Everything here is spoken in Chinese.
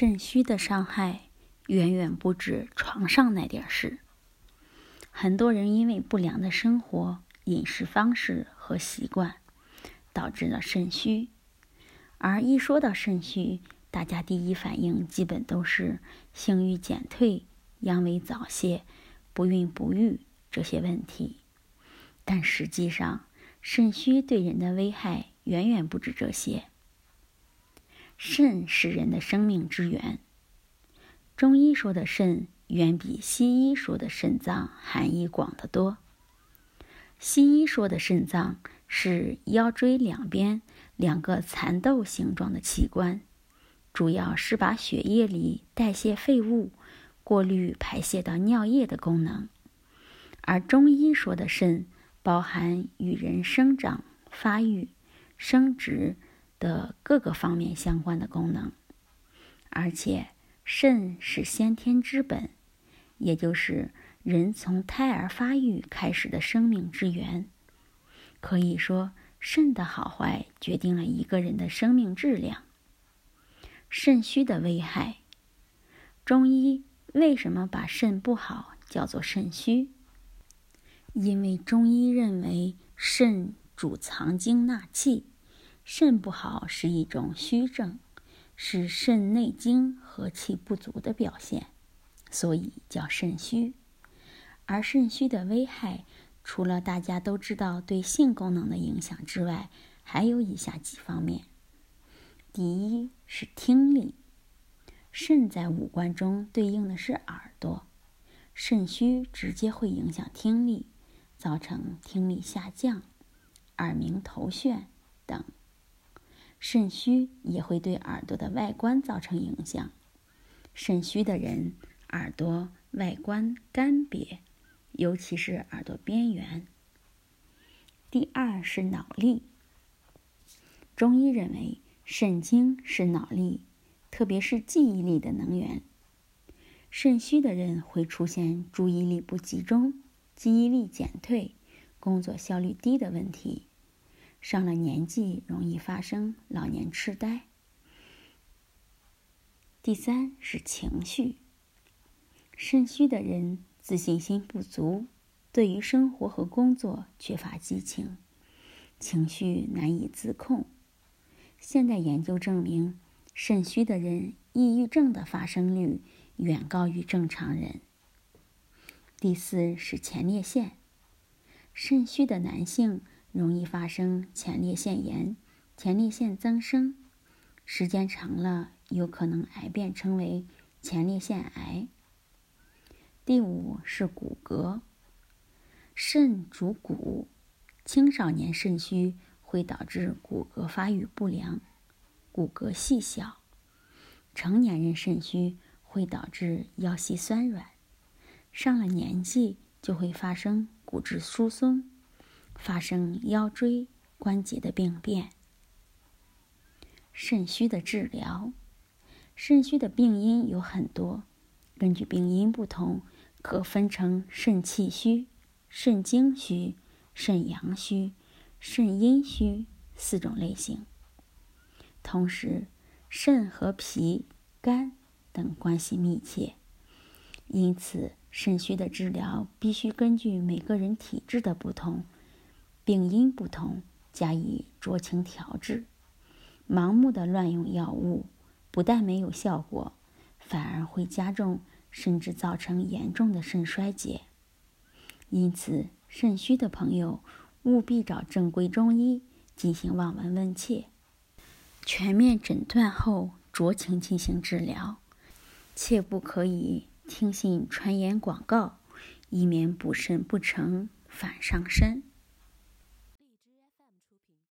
肾虚的伤害远远不止床上那点事。很多人因为不良的生活、饮食方式和习惯，导致了肾虚。而一说到肾虚，大家第一反应基本都是性欲减退、阳痿早泄、不孕不育这些问题。但实际上，肾虚对人的危害远远不止这些。肾是人的生命之源。中医说的肾远比西医说的肾脏含义广得多。西医说的肾脏是腰椎两边两个蚕豆形状的器官，主要是把血液里代谢废物、过滤排泄到尿液的功能。而中医说的肾包含与人生长、发育、生殖。的各个方面相关的功能，而且肾是先天之本，也就是人从胎儿发育开始的生命之源。可以说，肾的好坏决定了一个人的生命质量。肾虚的危害，中医为什么把肾不好叫做肾虚？因为中医认为肾主藏精纳气。肾不好是一种虚症，是肾内精和气不足的表现，所以叫肾虚。而肾虚的危害，除了大家都知道对性功能的影响之外，还有以下几方面：第一是听力，肾在五官中对应的是耳朵，肾虚直接会影响听力，造成听力下降、耳鸣头眩等。肾虚也会对耳朵的外观造成影响。肾虚的人耳朵外观干瘪，尤其是耳朵边缘。第二是脑力。中医认为肾精是脑力，特别是记忆力的能源。肾虚的人会出现注意力不集中、记忆力减退、工作效率低的问题。上了年纪，容易发生老年痴呆。第三是情绪，肾虚的人自信心不足，对于生活和工作缺乏激情，情绪难以自控。现代研究证明，肾虚的人抑郁症的发生率远高于正常人。第四是前列腺，肾虚的男性。容易发生前列腺炎、前列腺增生，时间长了有可能癌变成为前列腺癌。第五是骨骼，肾主骨，青少年肾虚会导致骨骼发育不良、骨骼细小；成年人肾虚会导致腰膝酸软，上了年纪就会发生骨质疏松。发生腰椎关节的病变。肾虚的治疗，肾虚的病因有很多，根据病因不同，可分成肾气虚、肾精虚、肾阳虚、肾阴虚四种类型。同时，肾和脾、肝等关系密切，因此肾虚的治疗必须根据每个人体质的不同。病因不同，加以酌情调治。盲目的乱用药物，不但没有效果，反而会加重甚至造成严重的肾衰竭。因此，肾虚的朋友务必找正规中医进行望闻问切，全面诊断后酌情进行治疗，切不可以听信传言广告，以免补肾不成反伤身。